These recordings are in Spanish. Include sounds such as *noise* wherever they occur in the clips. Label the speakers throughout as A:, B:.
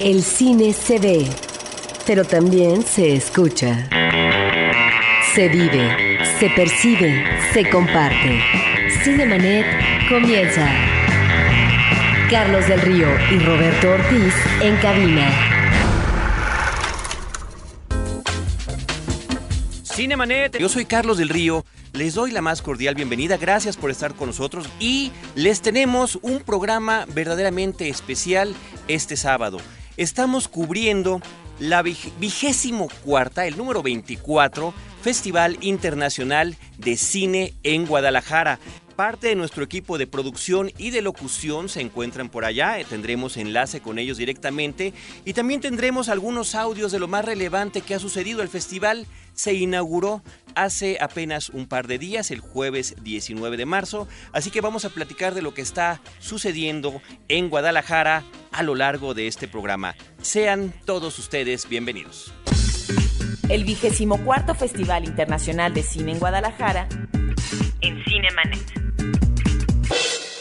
A: El cine se ve, pero también se escucha. Se vive, se percibe, se comparte. Cinemanet comienza. Carlos del Río y Roberto Ortiz en cabina.
B: Cinemanet, yo soy Carlos del Río, les doy la más cordial bienvenida, gracias por estar con nosotros y les tenemos un programa verdaderamente especial este sábado. Estamos cubriendo la vigésimo cuarta, el número 24, Festival Internacional de Cine en Guadalajara. Parte de nuestro equipo de producción y de locución se encuentran por allá, eh, tendremos enlace con ellos directamente y también tendremos algunos audios de lo más relevante que ha sucedido. El festival se inauguró hace apenas un par de días, el jueves 19 de marzo, así que vamos a platicar de lo que está sucediendo en Guadalajara a lo largo de este programa. Sean todos ustedes bienvenidos.
C: El vigésimo cuarto Festival Internacional de Cine en Guadalajara en Cinemanet.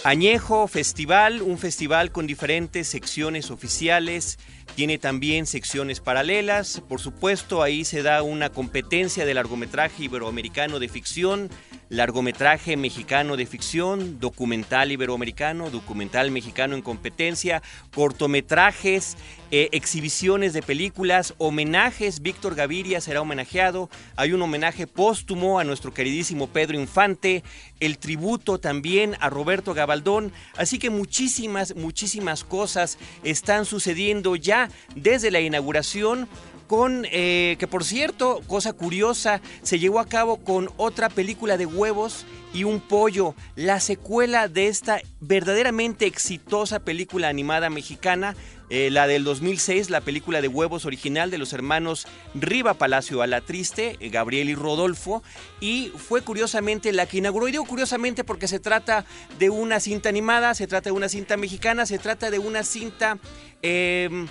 B: Añejo Festival, un festival con diferentes secciones oficiales, tiene también secciones paralelas, por supuesto ahí se da una competencia de largometraje iberoamericano de ficción, largometraje mexicano de ficción, documental iberoamericano, documental mexicano en competencia, cortometrajes, eh, exhibiciones de películas, homenajes. Víctor Gaviria será homenajeado. Hay un homenaje póstumo a nuestro queridísimo Pedro Infante, el tributo también a Roberto Gabaldón. Así que muchísimas, muchísimas cosas están sucediendo ya desde la inauguración con, eh, que por cierto, cosa curiosa, se llevó a cabo con otra película de huevos y un pollo, la secuela de esta verdaderamente exitosa película animada mexicana, eh, la del 2006, la película de huevos original de los hermanos Riva Palacio a la Triste, eh, Gabriel y Rodolfo, y fue curiosamente la que inauguró, y digo curiosamente porque se trata de una cinta animada, se trata de una cinta mexicana, se trata de una cinta... Em,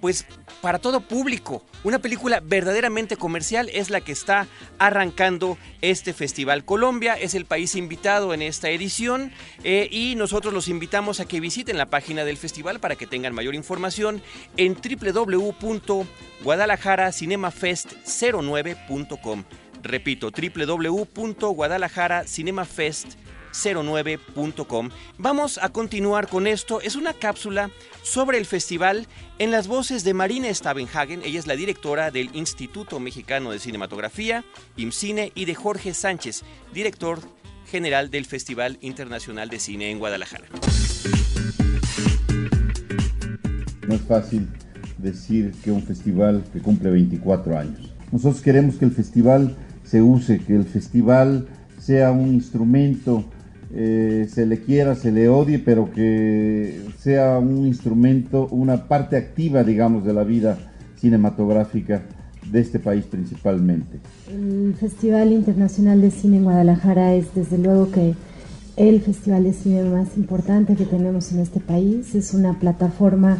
B: pues para todo público. Una película verdaderamente comercial es la que está arrancando este festival. Colombia es el país invitado en esta edición eh, y nosotros los invitamos a que visiten la página del festival para que tengan mayor información en www.guadalajaracinemafest09.com. Repito, www.guadalajaracinemafest.com 09.com. Vamos a continuar con esto. Es una cápsula sobre el festival en las voces de Marina Stavenhagen. Ella es la directora del Instituto Mexicano de Cinematografía, IMCINE, y de Jorge Sánchez, director general del Festival Internacional de Cine en Guadalajara.
D: No es fácil decir que un festival que cumple 24 años. Nosotros queremos que el festival se use, que el festival sea un instrumento eh, se le quiera, se le odie, pero que sea un instrumento, una parte activa, digamos, de la vida cinematográfica de este país principalmente.
E: El Festival Internacional de Cine en Guadalajara es desde luego que el festival de cine más importante que tenemos en este país. Es una plataforma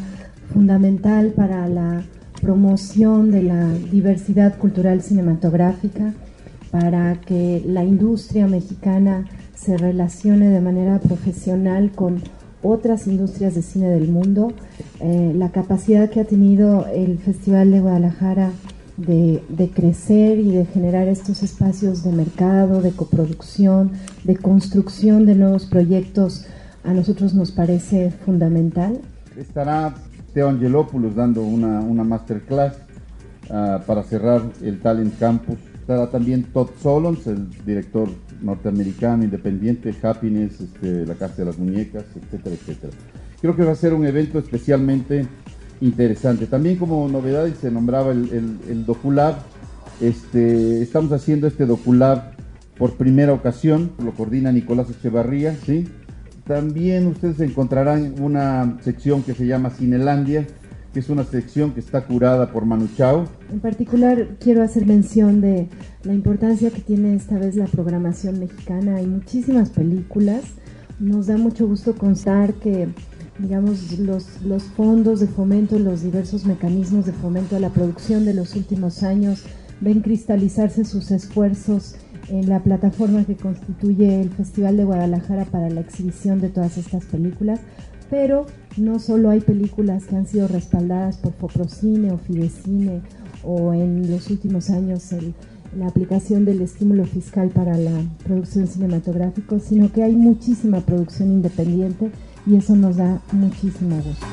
E: fundamental para la promoción de la diversidad cultural cinematográfica, para que la industria mexicana se relacione de manera profesional con otras industrias de cine del mundo. Eh, la capacidad que ha tenido el Festival de Guadalajara de, crecer y de generar estos espacios de mercado, de coproducción, de construcción de nuevos proyectos, a nosotros nos parece fundamental.
D: Estará Teo Angelopoulos dando una, una masterclass uh, para cerrar el Talent Campus. Estará también Todd Solons, el director norteamericano, independiente, Happiness, este, la Casa de las Muñecas, etcétera, etcétera. Creo que va a ser un evento especialmente interesante. También como novedad se nombraba el, el, Doculab, este, estamos haciendo este Doculab por primera ocasión, lo coordina Nicolás Echevarría. También ustedes encontrarán una sección que se llama Cinelandia, que es una sección que está curada por Manu Chao.
E: En particular quiero hacer mención de la importancia que tiene esta vez la programación mexicana. Hay muchísimas películas. Nos da mucho gusto constar que digamos, los, los fondos de fomento, los diversos mecanismos de fomento a la producción de los últimos años ven cristalizarse sus esfuerzos en la plataforma que constituye el Festival de Guadalajara para la exhibición de todas estas películas pero no solo hay películas que han sido respaldadas por Foprocine o Fidecine o en los últimos años la aplicación del estímulo fiscal para la producción cinematográfica, sino que hay muchísima producción independiente y eso nos da muchísimo gusto.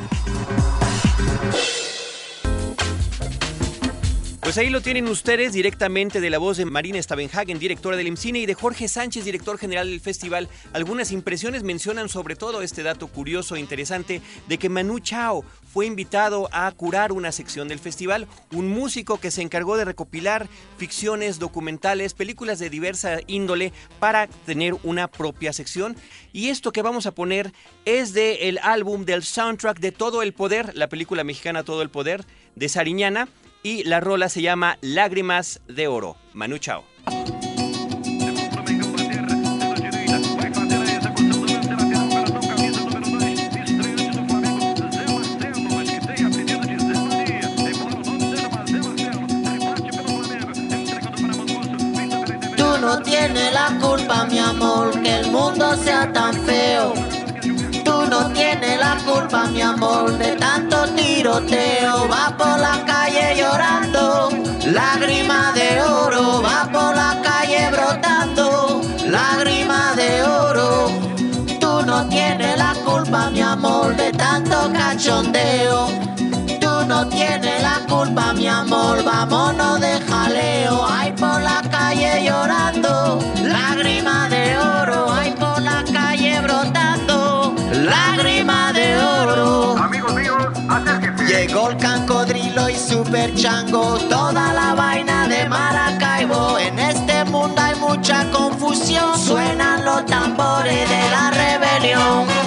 B: Pues ahí lo tienen ustedes directamente de la voz de Marina Stavenhagen, directora del IMCINE, y de Jorge Sánchez, director general del festival. Algunas impresiones mencionan sobre todo este dato curioso e interesante de que Manu Chao fue invitado a curar una sección del festival, un músico que se encargó de recopilar ficciones, documentales, películas de diversa índole para tener una propia sección. Y esto que vamos a poner es del el álbum del soundtrack de Todo el Poder, la película mexicana Todo el Poder de Sariñana y la rola se llama Lágrimas de Oro. Manu Chao.
F: Tú no tienes la culpa, mi amor, que el mundo sea tan feo no tiene la culpa, mi amor, de tanto tiroteo. Va por la calle llorando, lágrima de oro. Va por la calle brotando, lágrima de oro. Tú no tienes la culpa, mi amor, de tanto cachondeo. Tú no tienes la culpa, mi amor, vámonos de super chango, toda la vaina de Maracaibo. En este mundo hay mucha confusión, suenan los tambores de la rebelión.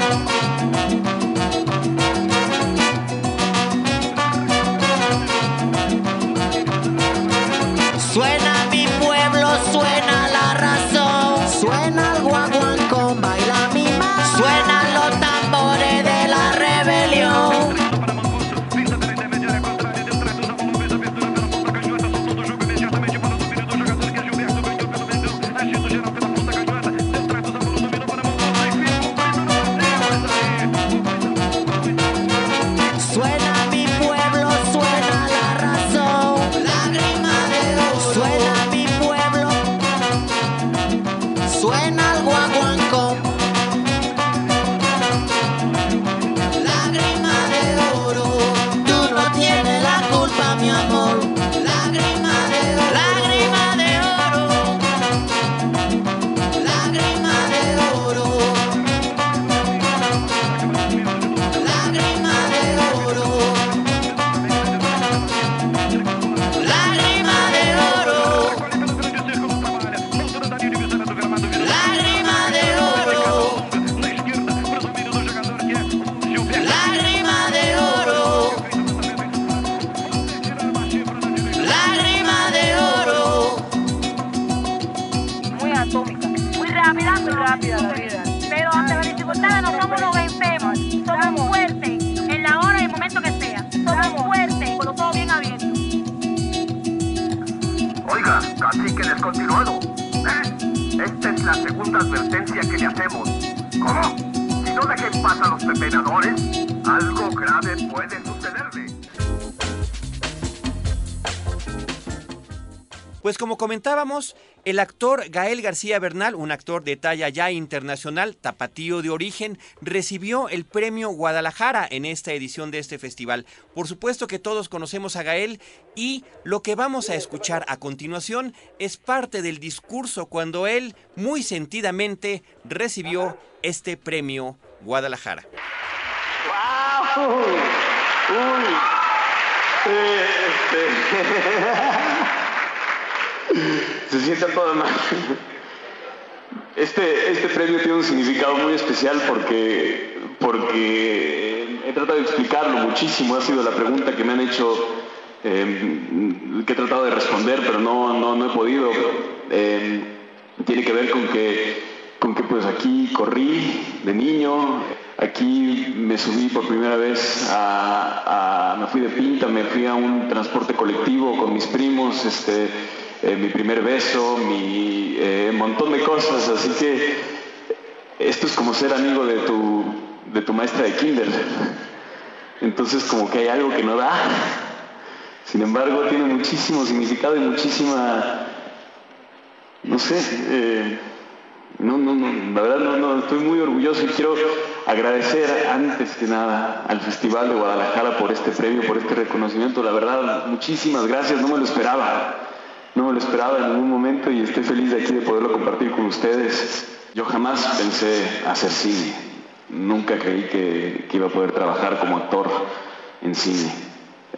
F: El
B: actor Gael García Bernal, un actor de talla ya internacional, tapatío de origen, recibió el premio Guadalajara en esta edición de este festival. Por supuesto que todos conocemos a Gael y lo que vamos a escuchar a continuación es parte del discurso cuando él muy sentidamente recibió este premio Guadalajara.
G: ¡Wow! ¡Uy! *laughs* Eh, este, Se siente a toda madre. Este, este premio tiene un significado muy especial porque, porque he tratado de explicarlo muchísimo. Ha sido la pregunta que me han hecho, eh, que he tratado de responder, pero no, no, no he podido. Eh, tiene que ver con que, con que pues aquí corrí de niño, aquí me subí por primera vez a, a- me fui de pinta, me fui a un transporte colectivo con mis primos, este, eh, mi primer beso, mi eh, montón de cosas, así que esto es como ser amigo de tu, de tu maestra de kinder. Entonces como que hay algo que no da. Sin embargo, tiene muchísimo significado y muchísima, no sé, eh, no, no, no, la verdad no, no, estoy muy orgulloso y quiero agradecer antes que nada al Festival de Guadalajara por este premio, por este reconocimiento. La verdad, muchísimas gracias, no me lo esperaba, no me lo esperaba en ningún momento y estoy feliz de aquí de poderlo compartir con ustedes. Yo jamás pensé hacer cine, nunca creí que, iba a poder trabajar como actor en cine.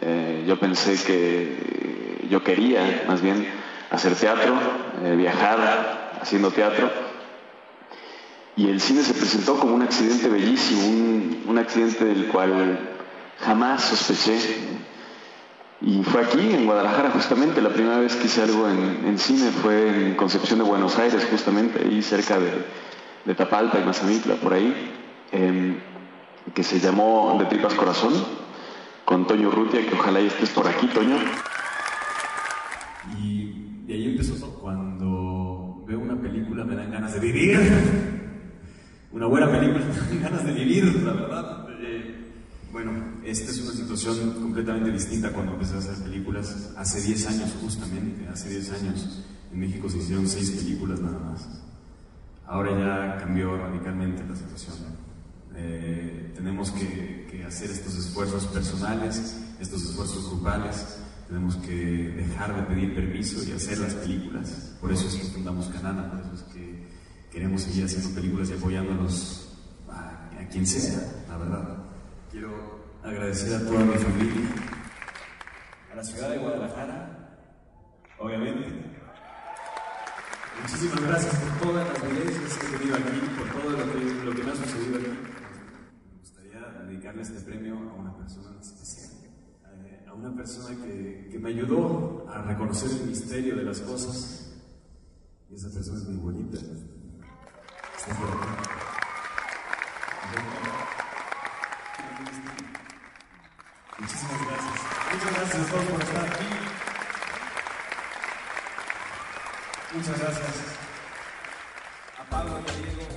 G: Eh, yo pensé que yo quería más bien hacer teatro, eh, viajar haciendo teatro. Y el cine se presentó como un accidente bellísimo, un, accidente del cual jamás sospeché. Y fue aquí, en Guadalajara, justamente. La primera vez que hice algo en, cine fue en Concepción de Buenos Aires, justamente, ahí cerca de, Tapalpa y Mazamitla, por ahí, em, que se llamó De Tripas Corazón con Toño Rutia, que ojalá estés por aquí, Toño.
H: Y de ahí empezó. Cuando veo una película me dan ganas de vivir. *laughs* Una buena película *laughs* me dan ganas de vivir, la verdad. Bueno, esta es una situación completamente distinta cuando empecé a hacer películas. Hace 10 años, justamente, hace 10 años, en México se hicieron 6 películas nada más. Ahora ya cambió radicalmente la situación. Eh, tenemos que, hacer estos esfuerzos personales, estos esfuerzos grupales, tenemos que dejar de pedir permiso y hacer las películas. Por eso es que fundamos Canana, por eso es que queremos seguir haciendo películas y apoyándonos a, quien sea, la verdad. Quiero agradecer a toda mi familia, a la ciudad de Guadalajara, obviamente. Muchísimas gracias por todas las violencias que he tenido aquí, por todo lo que, me ha sucedido aquí dedicarle este premio a una persona especial, eh, a una persona que, que, me ayudó a reconocer el misterio de las cosas. Y esa persona es muy bonita. Muchísimas gracias. Muchas gracias a todos por estar aquí. Muchas gracias a Diego.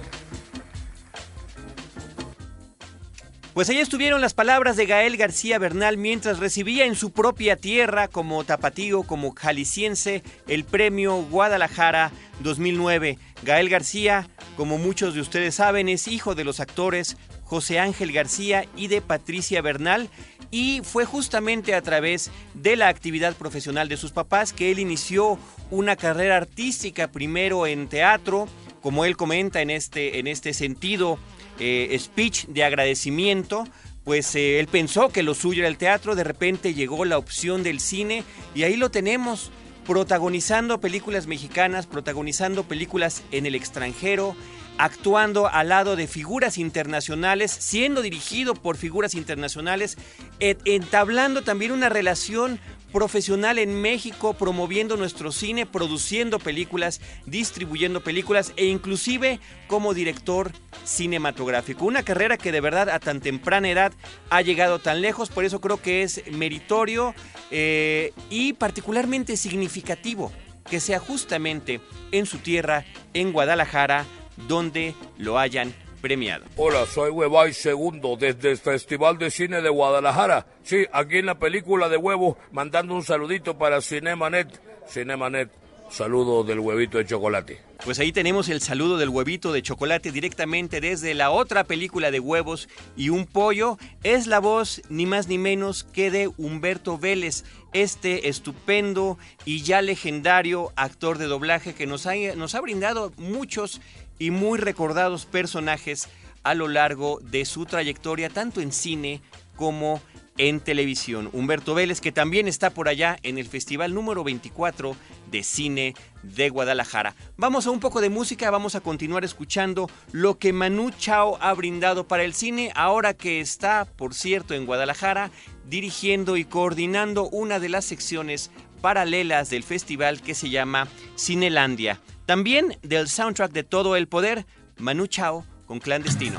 B: Pues ahí estuvieron las palabras de Gael García Bernal mientras recibía en su propia tierra como tapatío, como jalisciense, el premio Guadalajara 2009. Gael García, como muchos de ustedes saben, es hijo de los actores José Ángel García y de Patricia Bernal y fue justamente a través de la actividad profesional de sus papás que él inició una carrera artística primero en teatro, como él comenta en este, en este sentido eh, speech de agradecimiento, pues eh, él pensó que lo suyo era el teatro, de repente llegó la opción del cine y ahí lo tenemos protagonizando películas mexicanas, protagonizando películas en el extranjero, actuando al lado de figuras internacionales, siendo dirigido por figuras internacionales, entablando también una relación profesional en México promoviendo nuestro cine, produciendo películas, distribuyendo películas e inclusive como director cinematográfico. Una carrera que de verdad a tan temprana edad ha llegado tan lejos, por eso creo que es meritorio eh, y particularmente significativo que sea justamente en su tierra, en Guadalajara, donde lo hayan premiado.
I: Hola, soy Huevay Segundo desde el Festival de Cine de Guadalajara. Sí, aquí en la película de huevo, mandando un saludito para Cinemanet. Cinemanet, saludo del huevito de chocolate.
B: Pues ahí tenemos el saludo del huevito de chocolate directamente desde la otra película de huevos y un pollo. Es la voz ni más ni menos que de Humberto Vélez, este estupendo y ya legendario actor de doblaje que nos ha, nos ha brindado muchos y muy recordados personajes a lo largo de su trayectoria, tanto en cine como en televisión. Humberto Vélez, que también está por allá en el Festival número 24 de Cine de Guadalajara. Vamos a un poco de música, vamos a continuar escuchando lo que Manu Chao ha brindado para el cine, ahora que está, por cierto, en Guadalajara, dirigiendo y coordinando una de las secciones paralelas del festival que se llama Cinelandia. También del soundtrack de Todo el Poder, Manu Chao con Clandestino.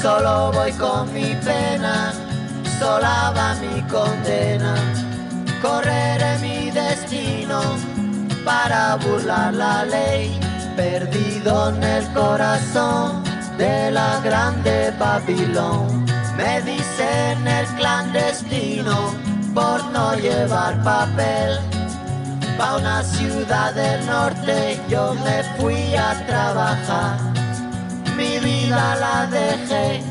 F: Solo voy con mi pena, sola va mi condena. correré mi destino para burlar la ley, perdido en el corazón de la grande Babilón. Me dicen el clandestino por no llevar papel. Pa' una ciudad del norte yo me fui a trabajar. Mi vida la dejé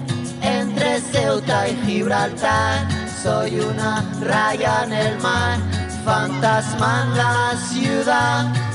F: entre Ceuta y Gibraltar. Soy una raya en el mar, fantasma en la ciudad.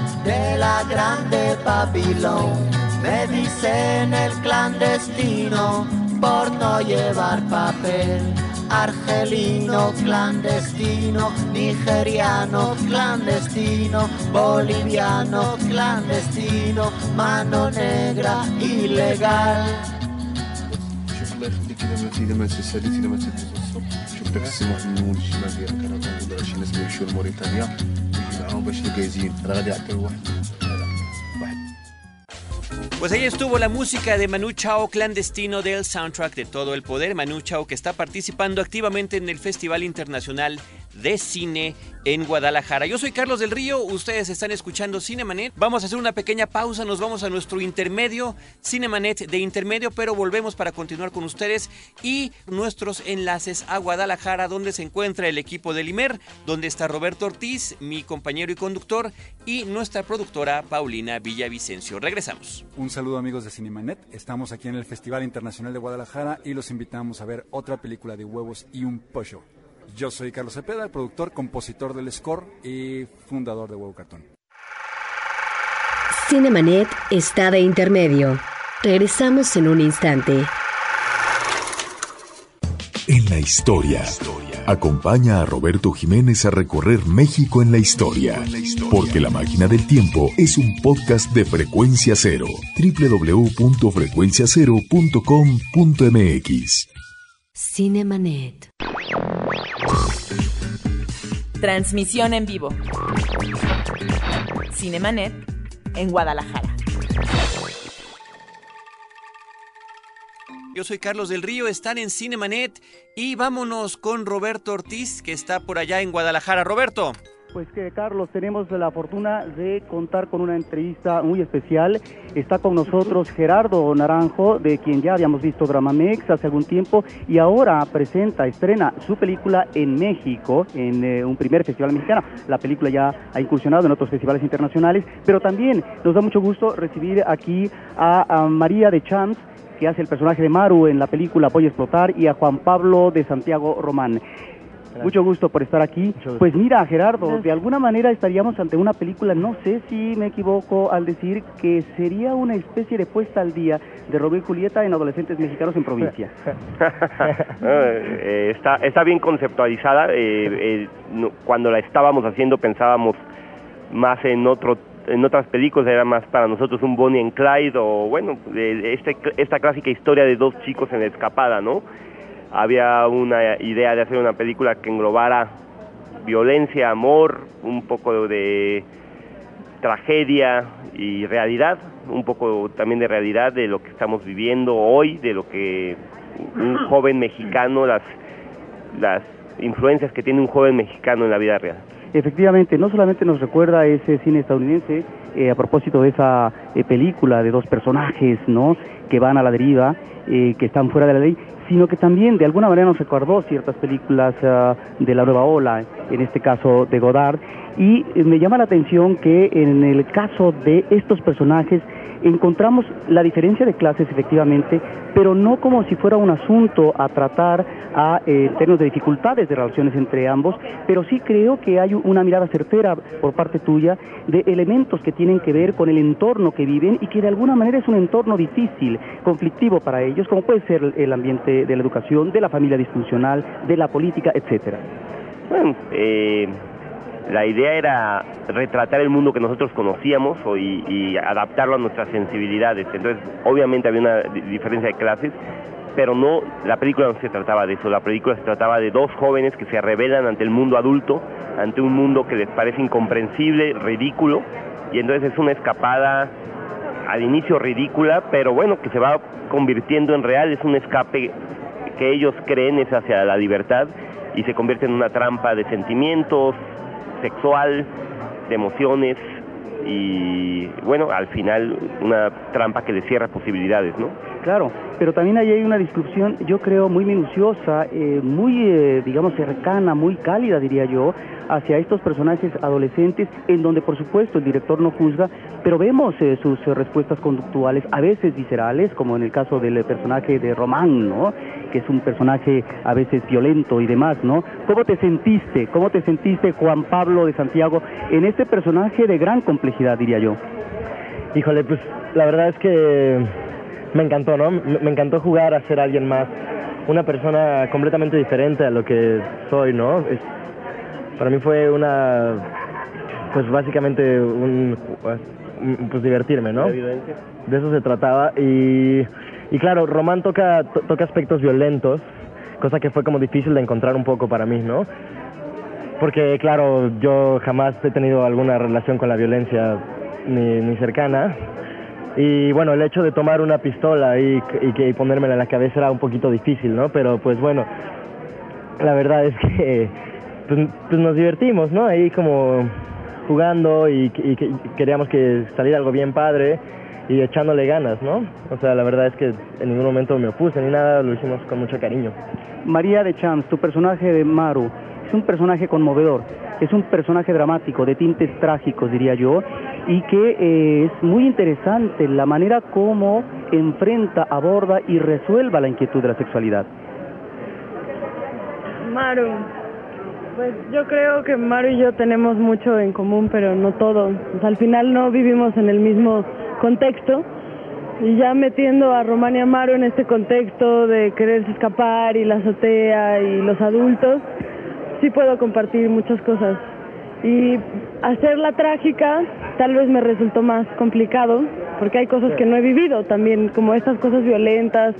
F: de la grande Babilón. Me dicen el clandestino por no llevar papel. Argelino clandestino, nigeriano clandestino, boliviano clandestino, mano negra ilegal.
J: هم مش جايزين. أنا غادي اعتبر واحد.
B: Pues ahí estuvo la música de Manu Chao clandestino del soundtrack de Todo el Poder. Manu Chao que está participando activamente en el Festival Internacional de Cine en Guadalajara. Yo soy Carlos del Río, ustedes están escuchando Cinemanet. Vamos a hacer una pequeña pausa, nos vamos a nuestro intermedio, Cinemanet de intermedio, pero volvemos para continuar con ustedes y nuestros enlaces a Guadalajara, donde se encuentra el equipo del IMER, donde está Roberto Ortiz, mi compañero y conductor, y nuestra productora Paulina Villavicencio. Regresamos.
K: Saludo amigos de Cinemanet, estamos aquí en el Festival Internacional de Guadalajara y los invitamos a ver otra película de huevos y un pollo. Yo soy Carlos Cepeda, el productor, compositor del score y fundador de Huevo Cartón.
A: Cinemanet está de intermedio. Regresamos en un instante.
L: En la historia. Acompaña a Roberto Jiménez a recorrer México en la historia. Porque La Máquina del Tiempo es un podcast de frecuencia cero. www.frecuenciacero.com.mx.
A: Cinemanet.
C: Transmisión en vivo. Cinemanet en Guadalajara.
B: Yo soy Carlos del Río, están en Cinemanet y vámonos con Roberto Ortiz, que está por allá en Guadalajara. Roberto.
M: Pues que Carlos, tenemos la fortuna de contar con una entrevista muy especial. Está con nosotros Gerardo Naranjo, de quien ya habíamos visto Dramamex hace algún tiempo y ahora presenta, estrena su película en México, en eh, un primer festival mexicano. La película ya ha incursionado en otros festivales internacionales, pero también nos da mucho gusto recibir aquí a, a María de Champs, que hace el personaje de Maru en la película Voy a explotar, y a Juan Pablo de Santiago Román. Mucho gusto por estar aquí. Pues mira, Gerardo, de alguna manera estaríamos ante una película, no sé si me equivoco al decir que sería una especie de puesta al día de Romeo y Julieta en adolescentes mexicanos en provincia. *laughs*
N: Eh, está, está bien conceptualizada. eh, eh, no- cuando la estábamos haciendo pensábamos más en otro en otras películas era más para nosotros un Bonnie and Clyde o bueno este, esta clásica historia de dos chicos en la escapada no había una idea de hacer una película que englobara violencia amor un poco de tragedia y realidad un poco también de realidad de lo que estamos viviendo hoy de lo que un joven mexicano las las influencias que tiene un joven mexicano en la vida real
M: Efectivamente, no solamente nos recuerda ese cine estadounidense eh, a propósito de esa eh, película de dos personajes, ¿no? Que van a la deriva, eh, que están fuera de la ley, sino que también de alguna manera nos recordó ciertas películas ah, de la nueva ola, en este caso de Godard, Y eh, me llama la atención que en el caso de estos personajes encontramos la diferencia de clases efectivamente, pero no como si fuera un asunto a tratar a, en términos de dificultades de relaciones entre ambos, pero sí creo que hay una mirada certera por parte tuya de elementos que tienen que ver con el entorno viven y que de alguna manera es un entorno difícil, conflictivo para ellos, como puede ser el ambiente de la educación, de la familia disfuncional, de la política, etcétera.
N: Bueno, eh, la idea era retratar el mundo que nosotros conocíamos y, y adaptarlo a nuestras sensibilidades. Entonces, obviamente había una di- diferencia de clases, pero no, la película no se trataba de eso. La película se trataba de dos jóvenes que se rebelan ante el mundo adulto, ante un mundo que les parece incomprensible, ridículo, y entonces es una escapada al inicio ridícula, pero bueno, que se va convirtiendo en real, es un escape que ellos creen es hacia la libertad y se convierte en una trampa de sentimientos, sexual, de emociones y bueno, al final una trampa que le cierra posibilidades, ¿no?
M: Claro, pero también ahí hay una discusión, yo creo, muy minuciosa, eh, muy, eh, digamos, cercana, muy cálida, diría yo, hacia estos personajes adolescentes, en donde, por supuesto, el director no juzga, pero vemos eh, sus respuestas conductuales, a veces viscerales, como en el caso del personaje de Román, ¿no? Que es un personaje a veces violento y demás, ¿no? ¿Cómo te sentiste? ¿Cómo te sentiste, Juan Pablo de Santiago, en este personaje de gran complejidad, diría yo?
O: Híjole, pues la verdad es que me encantó, ¿no? Me, encantó jugar a ser alguien más, una persona completamente diferente a lo que soy, ¿no? Es- para mí fue una, pues básicamente un, un- pues divertirme, ¿no? De eso se trataba y, y claro, Román toca, to- toca aspectos violentos, cosa que fue como difícil de encontrar un poco para mí, ¿no? Porque claro, yo jamás he tenido alguna relación con la violencia ni, ni cercana. Y bueno, el hecho de tomar una pistola y, y, y ponérmela en la cabeza era un poquito difícil, ¿no? Pero pues bueno, la verdad es que pues, pues nos divertimos, ¿no? Ahí como jugando y, y que- queríamos que saliera algo bien padre y echándole ganas, ¿no? O sea, la verdad es que en ningún momento me opuse ni nada, lo hicimos con mucho cariño.
M: María de Champs, tu personaje de Maru, es un personaje conmovedor, es un personaje dramático, de tintes trágicos, diría yo, y que eh, es muy interesante la manera como enfrenta, aborda y resuelva la inquietud de la sexualidad.
P: Maru, pues yo creo que Maru y yo tenemos mucho en común, pero no todo. Al final no vivimos en el mismo contexto. Y ya metiendo a Román y Maru en este contexto de quererse escapar y la azotea y los adultos, sí puedo compartir muchas cosas. Y hacerla trágica tal vez me resultó más complicado, porque hay cosas que no he vivido también, como estas cosas violentas,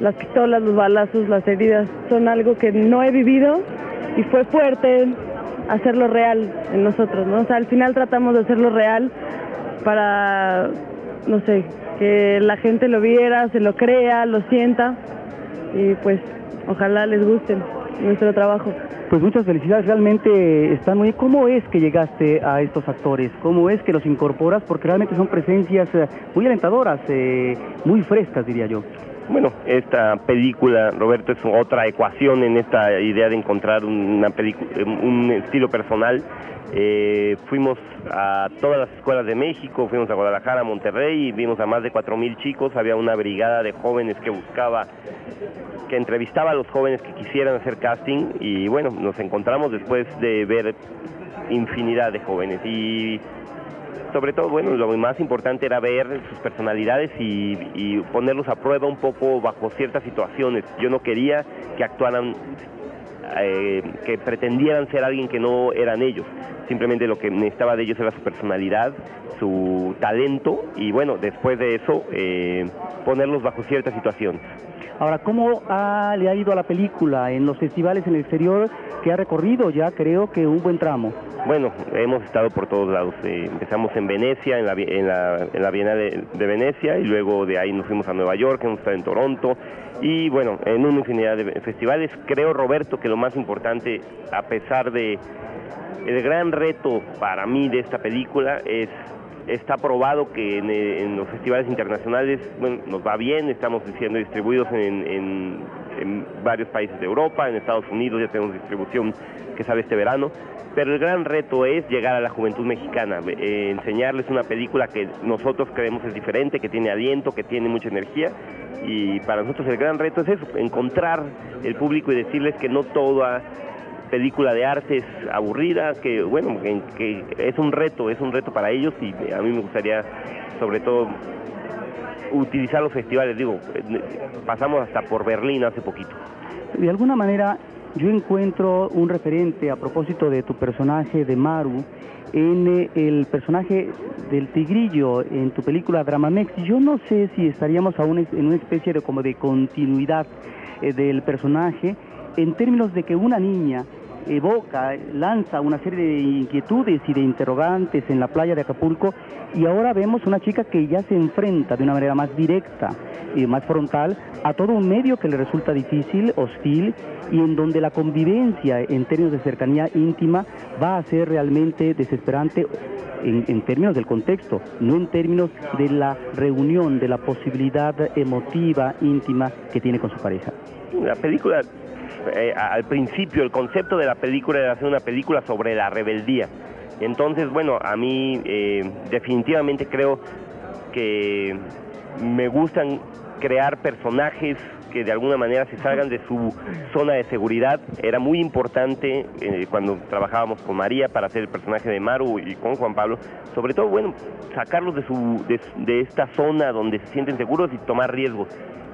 P: las pistolas, los balazos, las heridas, son algo que no he vivido y fue fuerte hacerlo real en nosotros, ¿no? O sea, al final tratamos de hacerlo real para, no sé, que la gente lo viera, se lo crea, lo sienta y pues ojalá les guste nuestro trabajo.
M: Pues muchas felicidades, realmente están muy... ¿Cómo es que llegaste a estos actores? ¿Cómo es que los incorporas? Porque realmente son presencias eh, muy alentadoras, eh, muy frescas, diría yo.
N: Bueno, esta película, Roberto, es otra ecuación en esta idea de encontrar una un estilo personal. Eh, fuimos a todas las escuelas de México, fuimos a Guadalajara, a Monterrey, vimos a más de 4.000 chicos, había una brigada de jóvenes que buscaba, que entrevistaba a los jóvenes que quisieran hacer casting y bueno, nos encontramos después de ver infinidad de jóvenes y sobre todo, bueno, lo más importante era ver sus personalidades y, ponerlos a prueba un poco bajo ciertas situaciones. Yo no quería que actuaran, eh, que pretendieran ser alguien que no eran ellos. Simplemente lo que necesitaba de ellos era su personalidad, su talento y bueno, después de eso, eh, ponerlos bajo cierta situación.
M: Ahora, ¿cómo le ha ido a la película en los festivales en el exterior que ha recorrido ya creo que un buen tramo?
N: Bueno, hemos estado por todos lados. Eh, empezamos en Venecia, en la, en la, en la Bienal de, Venecia, y luego de ahí nos fuimos a Nueva York, hemos estado en Toronto, y bueno, en una infinidad de festivales. Creo, Roberto, que lo más importante, a pesar de el gran reto para mí de esta película, es está probado que en, los festivales internacionales bueno, nos va bien, estamos siendo distribuidos en en varios países de Europa, en Estados Unidos ya tenemos distribución que sale este verano. Pero el gran reto es llegar a la juventud mexicana, eh, enseñarles una película que nosotros creemos es diferente, que tiene aliento, que tiene mucha energía. Y para nosotros el gran reto es eso, encontrar el público y decirles que no toda película de arte es aburrida, que bueno, que, que es un reto, es un reto para ellos y a mí me gustaría sobre todo utilizar los festivales, digo, pasamos hasta por Berlín hace poquito.
M: De alguna manera yo encuentro un referente a propósito de tu personaje de Maru en eh, el personaje del tigrillo en tu película Dramamex. Yo no sé si estaríamos aún en una especie de como de continuidad eh, del personaje en términos de que una niña evoca, lanza una serie de inquietudes y de interrogantes en la playa de Acapulco y ahora vemos una chica que ya se enfrenta de una manera más directa y más frontal a todo un medio que le resulta difícil, hostil y en donde la convivencia en términos de cercanía íntima va a ser realmente desesperante en, términos del contexto, no en términos de la reunión, de la posibilidad emotiva, íntima que tiene con su pareja.
N: La película eh, al principio el concepto de la película era hacer una película sobre la rebeldía. Entonces, bueno, a mí eh, definitivamente creo que me gustan crear personajes que de alguna manera se salgan de su zona de seguridad. Era muy importante eh, cuando trabajábamos con María para hacer el personaje de Maru y con Juan Pablo, sobre todo, bueno, sacarlos de, su, de, de esta zona donde se sienten seguros y tomar riesgos.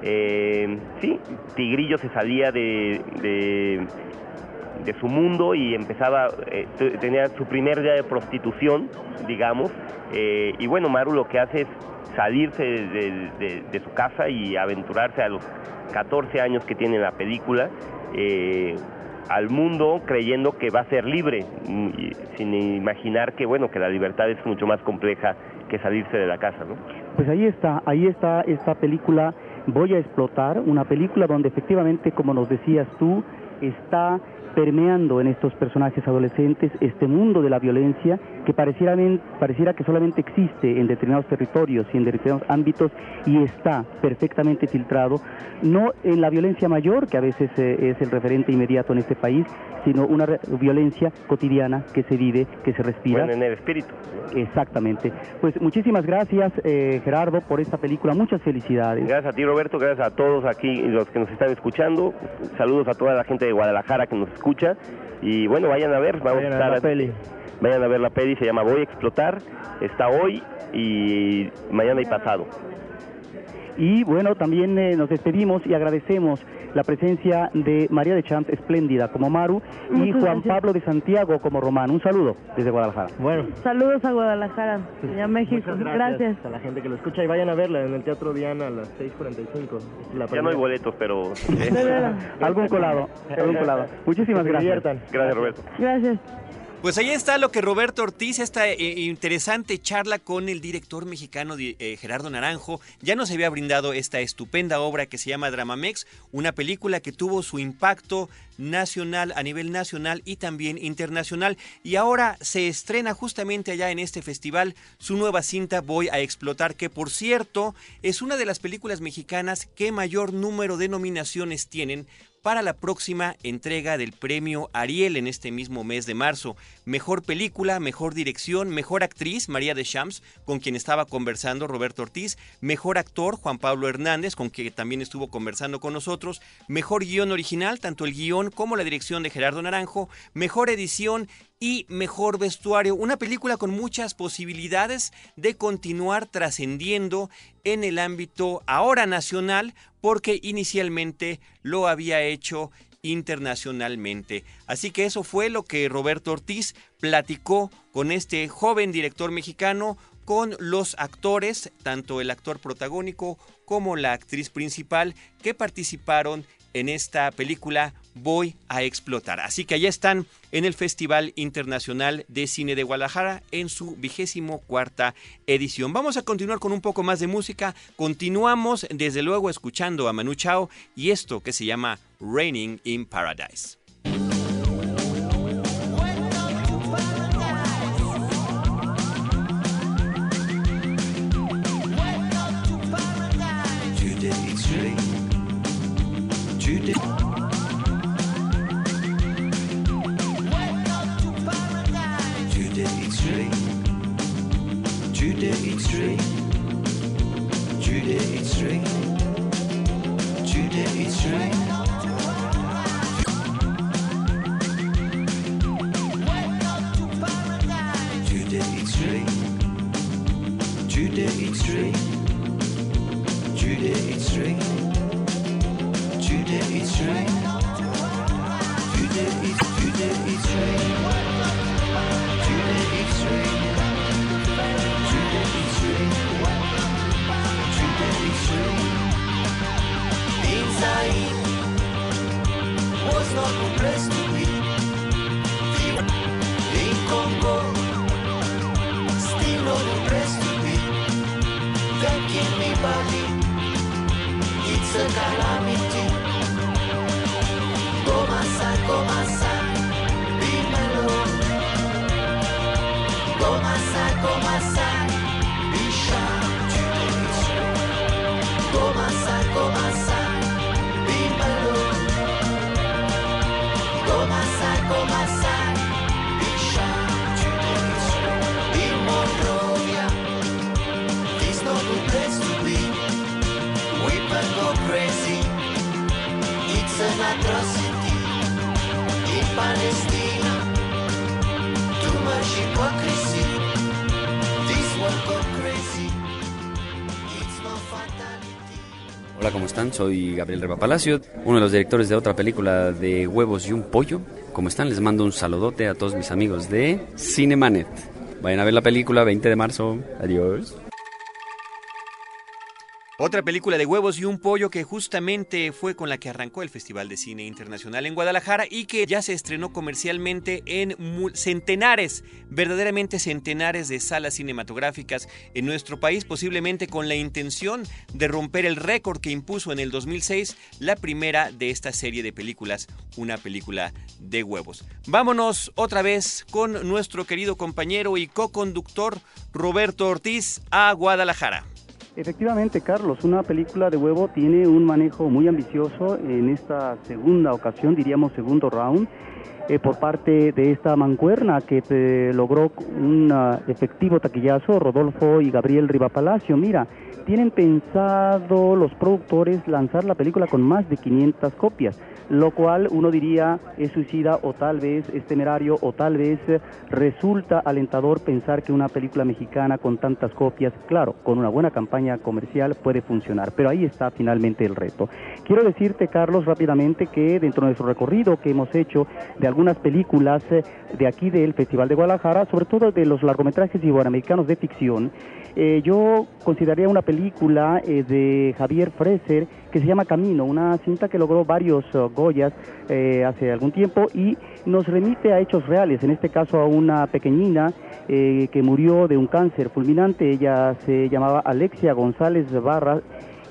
N: Eh, sí, Tigrillo se salía de, de, su mundo y empezaba, eh, tenía su primer día de prostitución, digamos, eh, y bueno, Maru lo que hace es salirse de, su casa y aventurarse a los 14 años que tiene la película eh, al mundo creyendo que va a ser libre, sin imaginar que bueno que la libertad es mucho más compleja que salirse de la casa, ¿no?
M: Pues ahí está, ahí está esta película Voy a explotar, una película donde efectivamente, como nos decías tú, está permeando en estos personajes adolescentes este mundo de la violencia que pareciera, pareciera que solamente existe en determinados territorios y en determinados ámbitos y está perfectamente filtrado, no en la violencia mayor, que a veces eh, es el referente inmediato en este país, sino una violencia cotidiana que se vive, que se respira.
N: Bueno, en el espíritu.
M: Exactamente. Pues muchísimas gracias, eh, Gerardo, por esta película. Muchas felicidades.
N: Gracias a ti, Roberto. Gracias a todos aquí, los que nos están escuchando. Saludos a toda la gente de Guadalajara que nos escucha. Y bueno, vayan a ver. Vamos
M: a
N: estar
M: la peli.
N: Vayan a ver la peli. Se llama Voy a explotar. Está hoy y mañana y pasado.
M: Y bueno, también eh, nos despedimos y agradecemos la presencia de María de Champ, espléndida como Maru, y Juan Pablo de Santiago como Román. Un saludo desde Guadalajara.
P: Bueno. Saludos a Guadalajara y a México.
O: Gracias,
P: gracias,
O: a la gente que lo escucha y vayan a verla en el Teatro Diana a las 6.45. La
N: ya no hay boletos, pero...
M: algún colado, algún colado. *laughs* Muchísimas gracias.
N: Gracias, Roberto.
P: Gracias.
B: Pues ahí está lo que Roberto Ortiz, esta eh, interesante charla con el director mexicano eh, Gerardo Naranjo, ya nos había brindado esta estupenda obra que se llama Dramamex, una película que tuvo su impacto nacional, a nivel nacional y también internacional. Y ahora se estrena justamente allá en este festival su nueva cinta Voy a explotar, que por cierto es una de las películas mexicanas que mayor número de nominaciones tienen para la próxima entrega del premio Ariel en este mismo mes de marzo. Mejor película, mejor dirección, mejor actriz, María de Champs, con quien estaba conversando Roberto Ortiz, mejor actor, Juan Pablo Hernández, con quien también estuvo conversando con nosotros, mejor guion original, tanto el guion como la dirección de Gerardo Naranjo, mejor edición y mejor vestuario. Una película con muchas posibilidades de continuar trascendiendo en el ámbito ahora nacional porque inicialmente lo había hecho internacionalmente. Así que eso fue lo que Roberto Ortiz platicó con este joven director mexicano, con los actores, tanto el actor protagónico como la actriz principal, que participaron en esta película Voy a explotar. Así que allá están en el Festival Internacional de Cine de Guadalajara en su vigésimo cuarta edición. Vamos a continuar con un poco más de música. Continuamos desde luego escuchando a Manu Chao y esto que se llama Raining in Paradise.
Q: Today
F: rain. Today it's rain. Today it's rain. Today it's rain. Today it's today it's rain.
R: Hola, ¿cómo están? Soy Gabriel Reba Palacio, uno de los directores de otra película de huevos y un pollo. ¿Cómo están? Les mando un saludote a todos mis amigos de Cinemanet. Vayan a ver la película 20 de marzo. Adiós.
B: Otra película de huevos y un pollo que justamente fue con la que arrancó el Festival de Cine Internacional en Guadalajara y que ya se estrenó comercialmente en centenares, verdaderamente centenares de salas cinematográficas en nuestro país, posiblemente con la intención de romper el récord que impuso en el 2006 la primera de esta serie de películas, una película de huevos. Vámonos otra vez con nuestro querido compañero y co-conductor Roberto Ortiz a Guadalajara.
M: Efectivamente, Carlos, una película de huevo tiene un manejo muy ambicioso en esta segunda ocasión, diríamos segundo round, eh, por parte de esta mancuerna que eh, logró un ah, efectivo taquillazo, Rodolfo y Gabriel Rivapalacio. Mira, tienen pensado los productores lanzar la película con más de 500 copias, lo cual uno diría es suicida o tal vez es temerario o tal vez resulta alentador pensar que una película mexicana con tantas copias, claro, con una buena campaña comercial puede funcionar, pero ahí está finalmente el reto. Quiero decirte, Carlos, rápidamente que dentro de nuestro recorrido que hemos hecho de algunas películas eh, de aquí del Festival de Guadalajara, sobre todo de los largometrajes iberoamericanos de ficción, eh, yo consideraría una película eh, de Javier Freser que se llama Camino, una cinta que logró varios eh, Goyas eh, hace algún tiempo y nos remite a hechos reales, en este caso a una pequeñina que murió de un cáncer fulminante, ella se llamaba Alexia González Barra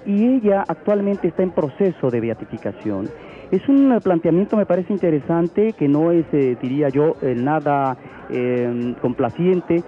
M: y ella actualmente está en proceso de beatificación. Es un planteamiento, me parece interesante, que no es, diría yo, nada complaciente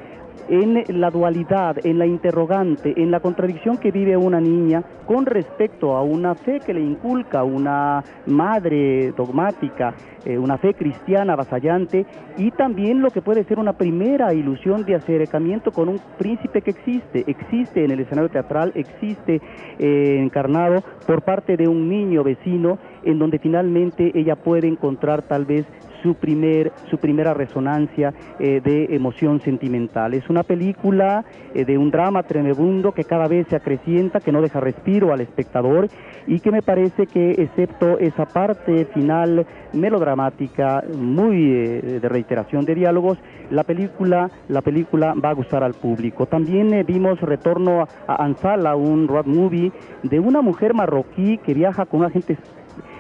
M: en la dualidad, en la interrogante, en la contradicción que vive una niña con respecto a una fe que le inculca una madre dogmática, eh, una fe cristiana avasallante y también lo que puede ser una primera ilusión de acercamiento con un príncipe que existe, existe en el escenario teatral, existe eh, encarnado por parte de un niño vecino en donde finalmente ella puede encontrar tal vez su, primer, su primera resonancia eh, de emoción sentimental. Es una película eh, de un drama tremebundo que cada vez se acrecienta, que no deja respiro al espectador y que me parece que excepto esa parte final melodramática, muy eh, de reiteración de diálogos, la película, la película va a gustar al público. También vimos Retorno a Ansala, un road movie de una mujer marroquí que viaja con un agente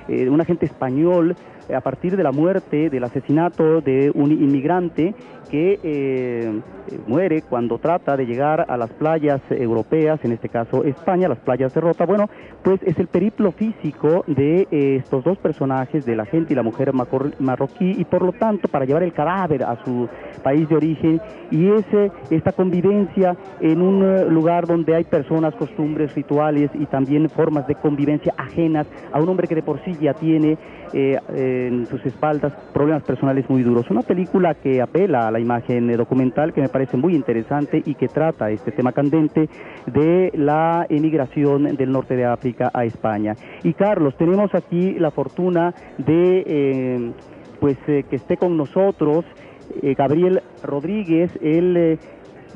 M: un agente español a partir de la muerte, del asesinato de un inmigrante que eh, muere cuando trata de llegar a las playas europeas, en este caso España, las playas de Rota. Bueno, pues es el periplo físico de eh, estos dos personajes, de la gente y la mujer marroquí, y por lo tanto para llevar el cadáver a su país de origen, y ese, esta convivencia en un eh, lugar donde hay personas, costumbres, rituales y también formas de convivencia ajenas a un hombre que de por sí ya tiene eh, eh, eh, en sus espaldas problemas personales muy duros. Una película que apela a la imagen documental que me parece muy interesante y que trata este tema candente de la emigración del norte de África a España. Y Carlos, tenemos aquí la fortuna de eh, pues eh, que esté con nosotros eh, Gabriel Rodríguez, él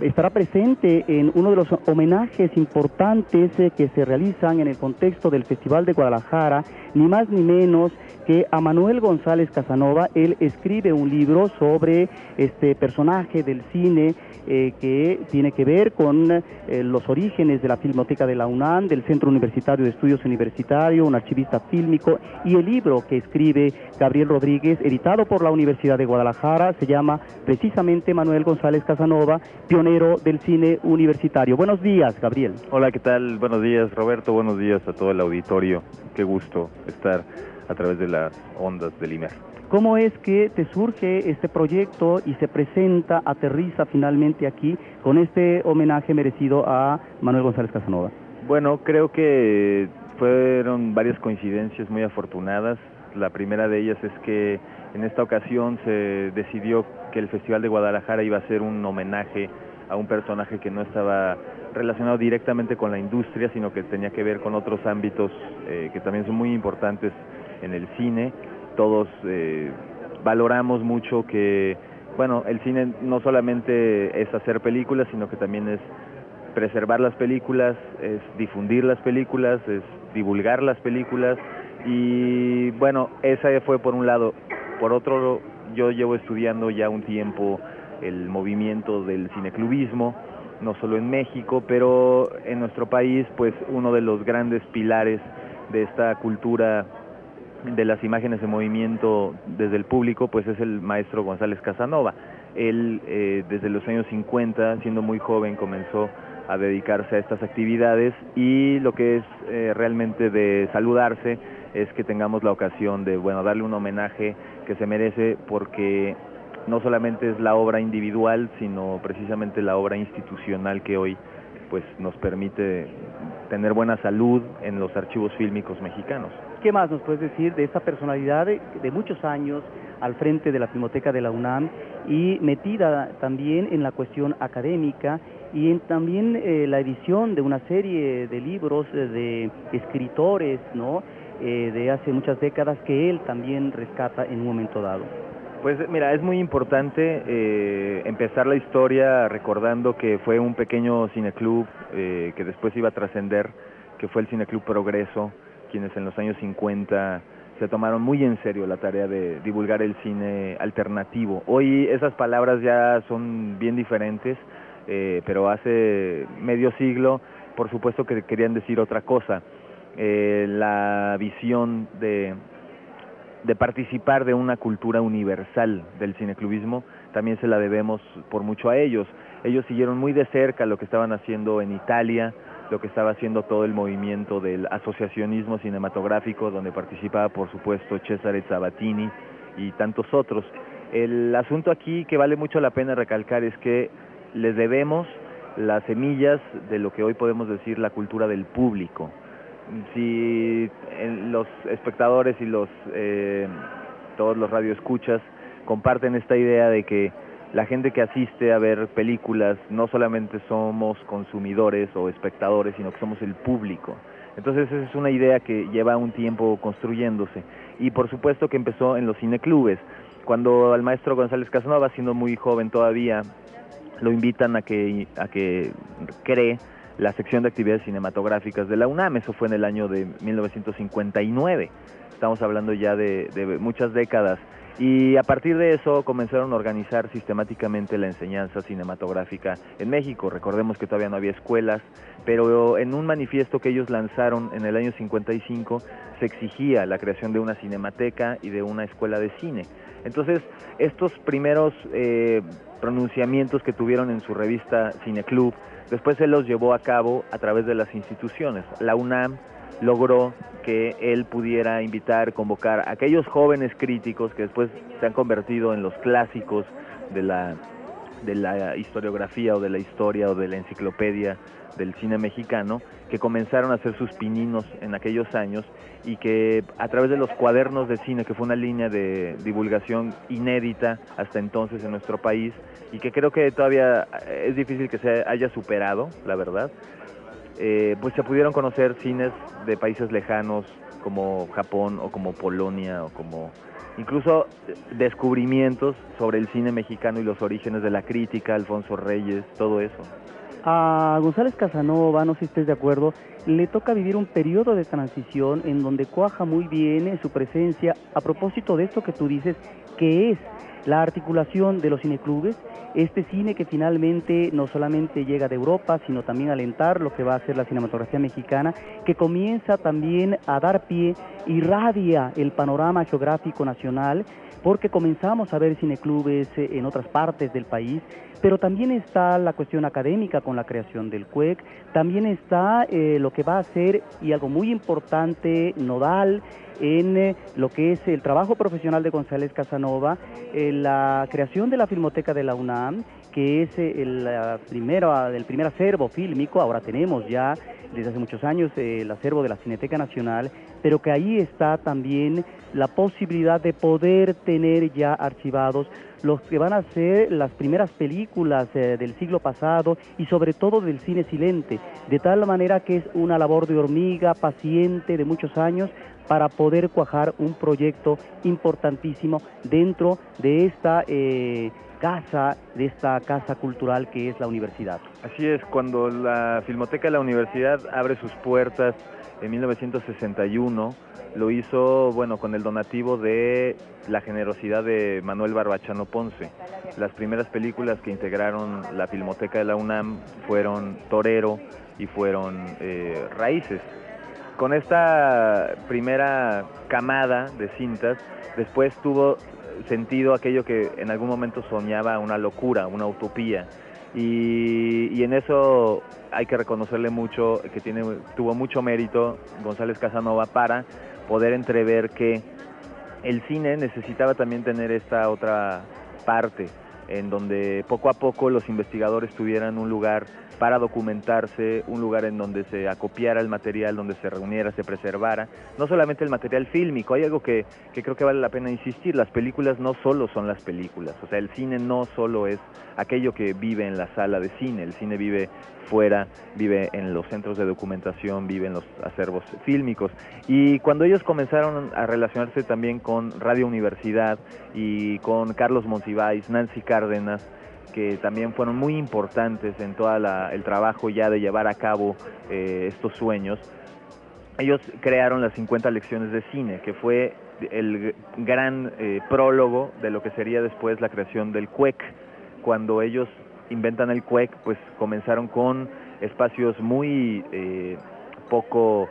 M: estará presente en uno de los homenajes importantes eh, que se realizan en el contexto del Festival de Guadalajara, ni más ni menos que a Manuel González Casanova. Él escribe un libro sobre este personaje del cine eh, que tiene que ver con eh, los orígenes de la Filmoteca de la UNAM, del Centro Universitario de Estudios Universitarios, un archivista fílmico, y el libro que escribe Gabriel Rodríguez, editado por la Universidad de Guadalajara, se llama precisamente Manuel González Casanova, pionero del cine universitario. Buenos días, Gabriel.
S: Hola, ¿qué tal? Buenos días, Roberto. Buenos días a todo el auditorio. Qué gusto estar a través de las ondas del IMER.
M: ¿Cómo es que te surge este proyecto y se presenta, aterriza finalmente aquí con este homenaje merecido a Manuel González Casanova?
S: Bueno, creo que fueron varias coincidencias muy afortunadas. La primera de ellas es que en esta ocasión se decidió que el Festival de Guadalajara iba a ser un homenaje a un personaje que no estaba relacionado directamente con la industria, sino que tenía que ver con otros ámbitos eh, que también son muy importantes en el cine. Todos eh, valoramos mucho que, bueno, el cine no solamente es hacer películas, sino que también es preservar las películas, es difundir las películas, es divulgar las películas y bueno, esa fue por un lado. Por otro, yo llevo estudiando ya un tiempo el movimiento del cineclubismo, no solo en México, pero en nuestro país, pues uno de los grandes pilares de esta cultura de las imágenes de movimiento desde el público, pues es el maestro González Casanova. Él eh, desde los años 50, siendo muy joven, comenzó a dedicarse a estas actividades y lo que es eh, realmente de saludarse es que tengamos la ocasión de bueno darle un homenaje que se merece porque no solamente es la obra individual sino precisamente la obra institucional que hoy pues nos permite tener buena salud en los archivos fílmicos mexicanos.
M: ¿Qué más nos puedes decir de esta personalidad de, muchos años al frente de la Filmoteca de la UNAM y metida también en la cuestión académica y en también eh, la edición de una serie de libros eh, de escritores, ¿no? Eh, de hace muchas décadas que él también rescata en un momento dado.
S: Pues mira, es muy importante eh, empezar la historia recordando que fue un pequeño cineclub eh, que después iba a trascender, que fue el Cineclub Progreso, quienes en los años 50 se tomaron muy en serio la tarea de divulgar el cine alternativo. Hoy esas palabras ya son bien diferentes, eh, pero hace medio siglo, por supuesto que querían decir otra cosa. Eh, la visión de, de participar de una cultura universal del cineclubismo también se la debemos por mucho a ellos. Ellos siguieron muy de cerca lo que estaban haciendo en Italia, lo que estaba haciendo todo el movimiento del asociacionismo cinematográfico, donde participaba por supuesto Cesare Sabatini y tantos otros. El asunto aquí que vale mucho la pena recalcar es que les debemos las semillas de lo que hoy podemos decir la cultura del público. Si los espectadores y los eh, todos los radioescuchas comparten esta idea de que la gente que asiste a ver películas no solamente somos consumidores o espectadores, sino que somos el público. Entonces esa es una idea que lleva un tiempo construyéndose y por supuesto que empezó en los cineclubes. Cuando al maestro González Casanova, siendo muy joven todavía, lo invitan a que, a que cree la sección de actividades cinematográficas de la UNAM, eso fue en el año de 1959, estamos hablando ya de, muchas décadas. Y a partir de eso comenzaron a organizar sistemáticamente la enseñanza cinematográfica en México. Recordemos que todavía no había escuelas, pero en un manifiesto que ellos lanzaron en el año 55 se exigía la creación de una cinemateca y de una escuela de cine. Entonces, estos primeros eh, pronunciamientos que tuvieron en su revista Cineclub, después se los llevó a cabo a través de las instituciones. La UNAM logró que él pudiera invitar, convocar a aquellos jóvenes críticos que después se han convertido en los clásicos de la de la historiografía o de la historia o de la enciclopedia del cine mexicano que comenzaron a hacer sus pininos en aquellos años y que a través de los cuadernos de cine, que fue una línea de divulgación inédita hasta entonces en nuestro país y que creo que todavía es difícil que se haya superado, la verdad, eh, pues se pudieron conocer cines de países lejanos como Japón o como Polonia o como incluso descubrimientos sobre el cine mexicano y los orígenes de la crítica, Alfonso Reyes, todo eso.
M: A González Casanova, no sé si estés de acuerdo, le toca vivir un periodo de transición en donde cuaja muy bien su presencia a propósito de esto que tú dices, que es la articulación de los cineclubes, este cine que finalmente no solamente llega de Europa, sino también alentar lo que va a ser la cinematografía mexicana, que comienza también a dar pie, irradia el panorama geográfico nacional, porque comenzamos a ver cineclubes eh, en otras partes del país, pero también está la cuestión académica con la creación del CUEC, también está eh, lo que va a ser, y algo muy importante, nodal, en eh, lo que es el trabajo profesional de González Casanova, eh, la creación de la Filmoteca de la UNAM, que es el, la el primer acervo fílmico, ahora tenemos ya desde hace muchos años el acervo de la Cineteca Nacional, pero que ahí está también la posibilidad de poder tener ya archivados los que van a ser las primeras películas eh, del siglo pasado y sobre todo del cine silente, de tal manera que es una labor de hormiga paciente de muchos años para poder cuajar un proyecto importantísimo dentro de esta eh, casa, de esta casa cultural que es la universidad.
S: Así es, cuando la Filmoteca de la Universidad abre sus puertas en 1961, lo hizo, bueno, con el donativo de la generosidad de Manuel Barbachano Ponce. Las primeras películas que integraron la Filmoteca de la UNAM fueron Torero y fueron eh, Raíces. Con esta primera camada de cintas, después tuvo sentido aquello que en algún momento soñaba una locura, una utopía. Y, y, en eso hay que reconocerle mucho, que tiene, tuvo mucho mérito González Casanova para poder entrever que el cine necesitaba también tener esta otra parte, en donde poco a poco los investigadores tuvieran un lugar para documentarse, un lugar en donde se acopiara el material, donde se reuniera, se preservara, no solamente el material fílmico, hay algo que, que, creo que vale la pena insistir, las películas no solo son las películas, o sea, el cine no solo es aquello que vive en la sala de cine, el cine vive fuera, vive en los centros de documentación, vive en los acervos fílmicos. Y cuando ellos comenzaron a relacionarse también con Radio Universidad y con Carlos Monsiváis, Nancy Cárdenas, que también fueron muy importantes en todo el trabajo ya de llevar a cabo eh, estos sueños, ellos crearon las 50 lecciones de cine, que fue el gran eh, prólogo de lo que sería después la creación del CUEC. Cuando ellos inventan el CUEC, pues comenzaron con espacios muy eh, poco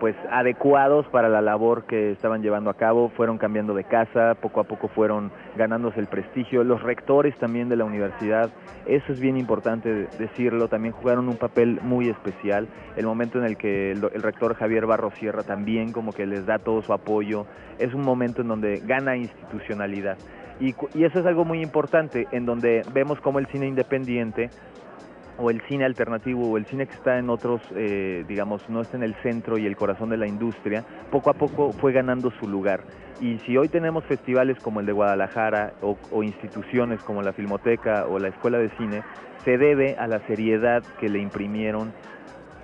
S: pues adecuados para la labor que estaban llevando a cabo, fueron cambiando de casa, poco a poco fueron ganándose el prestigio, los rectores también de la universidad, eso es bien importante decirlo, también jugaron un papel muy especial, el momento en el que el, rector Javier Barros Sierra también como que les da todo su apoyo, es un momento en donde gana institucionalidad. Y, y eso es algo muy importante, en donde vemos como el cine independiente o el cine alternativo o el cine que está en otros, eh, digamos, no está en el centro y el corazón de la industria, poco a poco fue ganando su lugar. Y si hoy tenemos festivales como el de Guadalajara o, instituciones como la Filmoteca o la Escuela de Cine, se debe a la seriedad que le imprimieron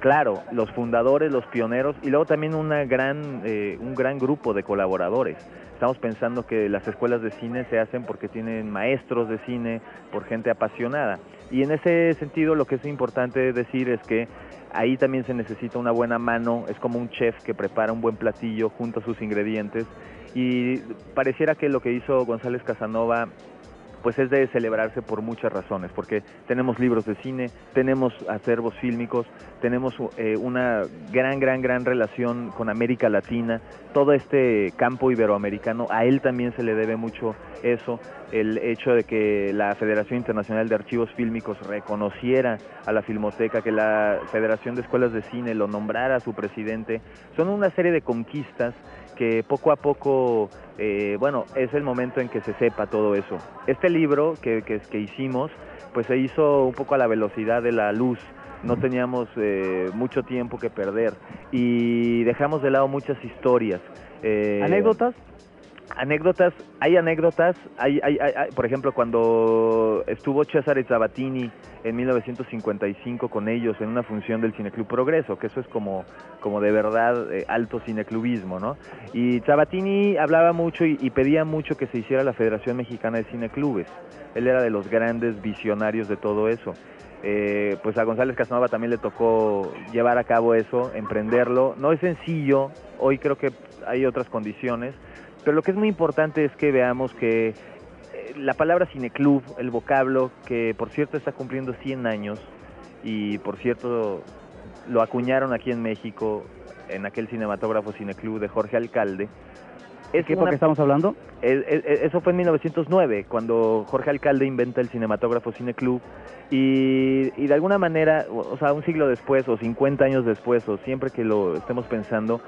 S: claro, los fundadores, los pioneros y luego también una gran, eh, un gran grupo de colaboradores. Estamos pensando que las escuelas de cine se hacen porque tienen maestros de cine, por gente apasionada. Y en ese sentido lo que es importante decir es que ahí también se necesita una buena mano, es como un chef que prepara un buen platillo junto a sus ingredientes y pareciera que lo que hizo González Casanova pues es de celebrarse por muchas razones, porque tenemos libros de cine, tenemos acervos fílmicos, tenemos eh, una gran, gran, gran relación con América Latina, todo este campo iberoamericano, a él también se le debe mucho eso, el hecho de que la Federación Internacional de Archivos Fílmicos reconociera a la Filmoteca, que la Federación de Escuelas de Cine lo nombrara a su presidente, son una serie de conquistas que poco a poco, eh, bueno, es el momento en que se sepa todo eso. Este libro que, que, que hicimos, pues se hizo un poco a la velocidad de la luz, no teníamos eh, mucho tiempo que perder y dejamos de lado muchas historias. Eh,
M: ¿Anécdotas?
S: Anécdotas, hay anécdotas, hay, por ejemplo, cuando estuvo Cesare Zavattini en 1955 con ellos en una función del Cineclub Progreso, que eso es como, como de verdad eh, alto cineclubismo, ¿no? Y Zavattini hablaba mucho y, y pedía mucho que se hiciera la Federación Mexicana de Cineclubes. Él era de los grandes visionarios de todo eso. Eh, pues a González Casanova también le tocó llevar a cabo eso, emprenderlo. No es sencillo, hoy creo que hay otras condiciones, pero lo que es muy importante es que veamos que eh, la palabra cineclub, el vocablo, que por cierto está cumpliendo 100 años y por cierto lo acuñaron aquí en México en aquel cinematógrafo cineclub de Jorge Alcalde.
M: ¿De qué época estamos hablando?
S: Es- es- es- Eso fue en 1909, cuando Jorge Alcalde inventa el cinematógrafo Cineclub y, y de alguna manera, o o sea, un siglo después o 50 años después o siempre que lo estemos pensando,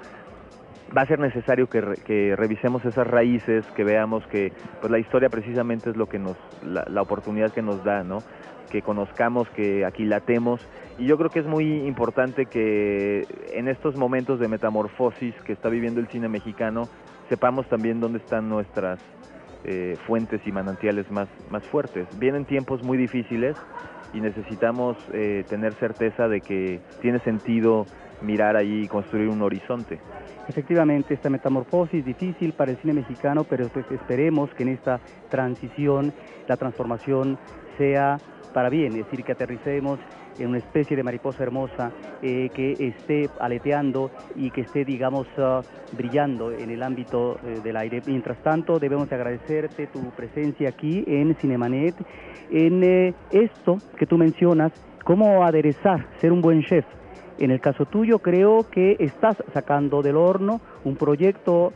S: va a ser necesario que, re- que revisemos esas raíces, que veamos que pues la historia precisamente es lo que nos, la, la oportunidad que nos da, ¿no? Que conozcamos, que aquilatemos. Y yo creo que es muy importante que en estos momentos de metamorfosis que está viviendo el cine mexicano, sepamos también dónde están nuestras eh, fuentes y manantiales más, más fuertes. Vienen tiempos muy difíciles y necesitamos eh, tener certeza de que tiene sentido mirar ahí y construir un horizonte.
M: Efectivamente, esta metamorfosis difícil para el cine mexicano, pero pues esperemos que en esta transición la transformación sea para bien, es decir, que aterricemos en una especie de mariposa hermosa eh, que esté aleteando y que esté, digamos, ah, brillando en el ámbito eh, del aire. Mientras tanto, debemos de agradecerte tu presencia aquí en Cinemanet, en eh, esto que tú mencionas, cómo aderezar, ser un buen chef. En el caso tuyo creo que estás sacando del horno un proyecto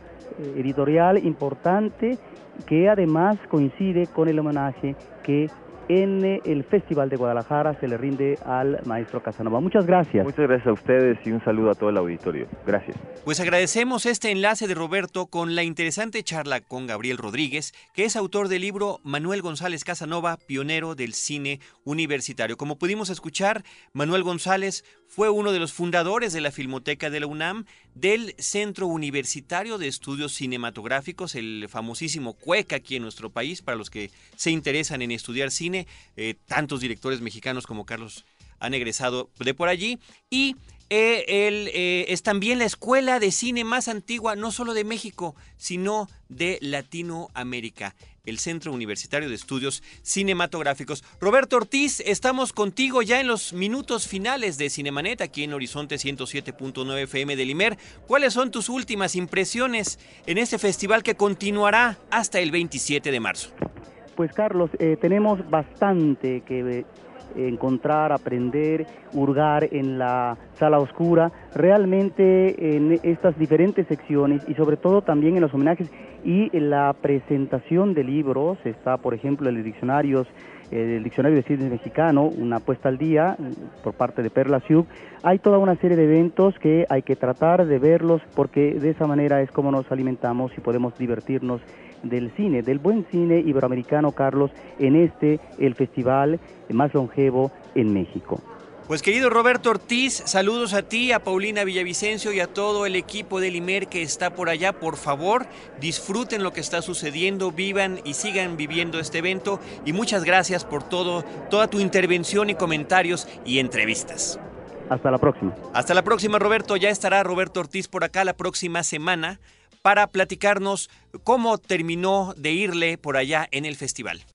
M: editorial importante que además coincide con el homenaje que en el Festival de Guadalajara se le rinde al maestro Casanova. Muchas gracias.
S: Muchas gracias a ustedes y un saludo a todo el auditorio. Gracias.
B: Pues agradecemos este enlace de Roberto con la interesante charla con Gabriel Rodríguez, que es autor del libro Manuel González Casanova, pionero del cine universitario. Como pudimos escuchar, Manuel González fue uno de los fundadores de la Filmoteca de la UNAM, del Centro Universitario de Estudios Cinematográficos, el famosísimo CUEC aquí en nuestro país, para los que se interesan en estudiar cine, eh, tantos directores mexicanos como Carlos han egresado de por allí y eh, eh, es también la escuela de cine más antigua, no solo de México, sino de Latinoamérica, el Centro Universitario de Estudios Cinematográficos. Roberto Ortiz, estamos contigo ya en los minutos finales de Cinemanet, aquí en Horizonte 107.9 FM de Limer. ¿Cuáles son tus últimas impresiones en este festival que continuará hasta el 27 de marzo?
M: Pues Carlos, eh, tenemos bastante que encontrar, aprender, hurgar en la sala oscura, realmente en estas diferentes secciones y sobre todo también en los homenajes y en la presentación de libros, está por ejemplo diccionarios, eh, el diccionario de cine mexicano, una puesta al día mm, por parte de Perla Siuk, hay toda una serie de eventos que hay que tratar de verlos porque de esa manera es como nos alimentamos y podemos divertirnos del cine, del buen cine iberoamericano, Carlos, en este, el festival más longevo en México.
B: Pues querido Roberto Ortiz, saludos a ti, a Paulina Villavicencio y a todo el equipo del IMER que está por allá. Por favor, disfruten lo que está sucediendo, vivan y sigan viviendo este evento. Y muchas gracias por todo, toda tu intervención y comentarios y entrevistas.
M: Hasta la próxima.
B: Hasta la próxima, Roberto. Ya estará Roberto Ortiz por acá la próxima semana para platicarnos cómo terminó de irle por allá en el festival.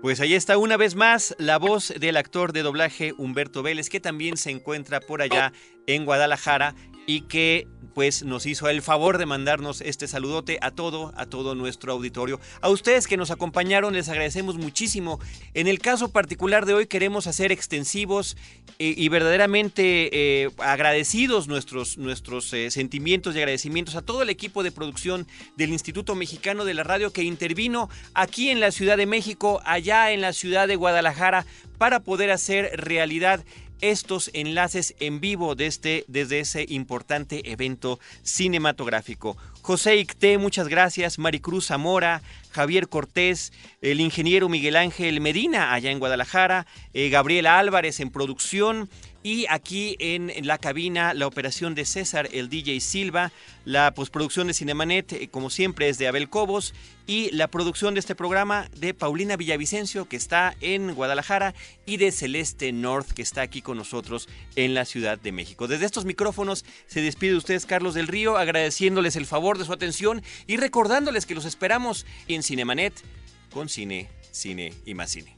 B: Pues ahí está una vez más la voz del actor de doblaje Humberto Vélez, que también se encuentra por allá en Guadalajara y que pues nos hizo el favor de mandarnos este saludote a todo, a todo nuestro auditorio. A ustedes que nos acompañaron les agradecemos muchísimo. En el caso particular de hoy queremos hacer extensivos eh, y verdaderamente eh, agradecidos nuestros, nuestros eh, sentimientos y agradecimientos a todo el equipo de producción del Instituto Mexicano de la Radio que intervino aquí en la Ciudad de México, allá en la ciudad de Guadalajara, para poder hacer realidad estos enlaces en vivo de este, desde ese importante evento cinematográfico. José Icté, muchas gracias. Maricruz Zamora, Javier Cortés, el ingeniero Miguel Ángel Medina allá en Guadalajara, eh, Gabriela Álvarez en producción y aquí en, la cabina la operación de César, el DJ Silva, la postproducción de Cinemanet, eh, como siempre, es de Abel Cobos y la producción de este programa de Paulina Villavicencio, que está en Guadalajara, y de Celeste North, que está aquí con nosotros en la Ciudad de México. Desde estos micrófonos se despide de ustedes Carlos del Río, agradeciéndoles el favor de su atención y recordándoles que los esperamos en Cinemanet con cine, cine y más cine.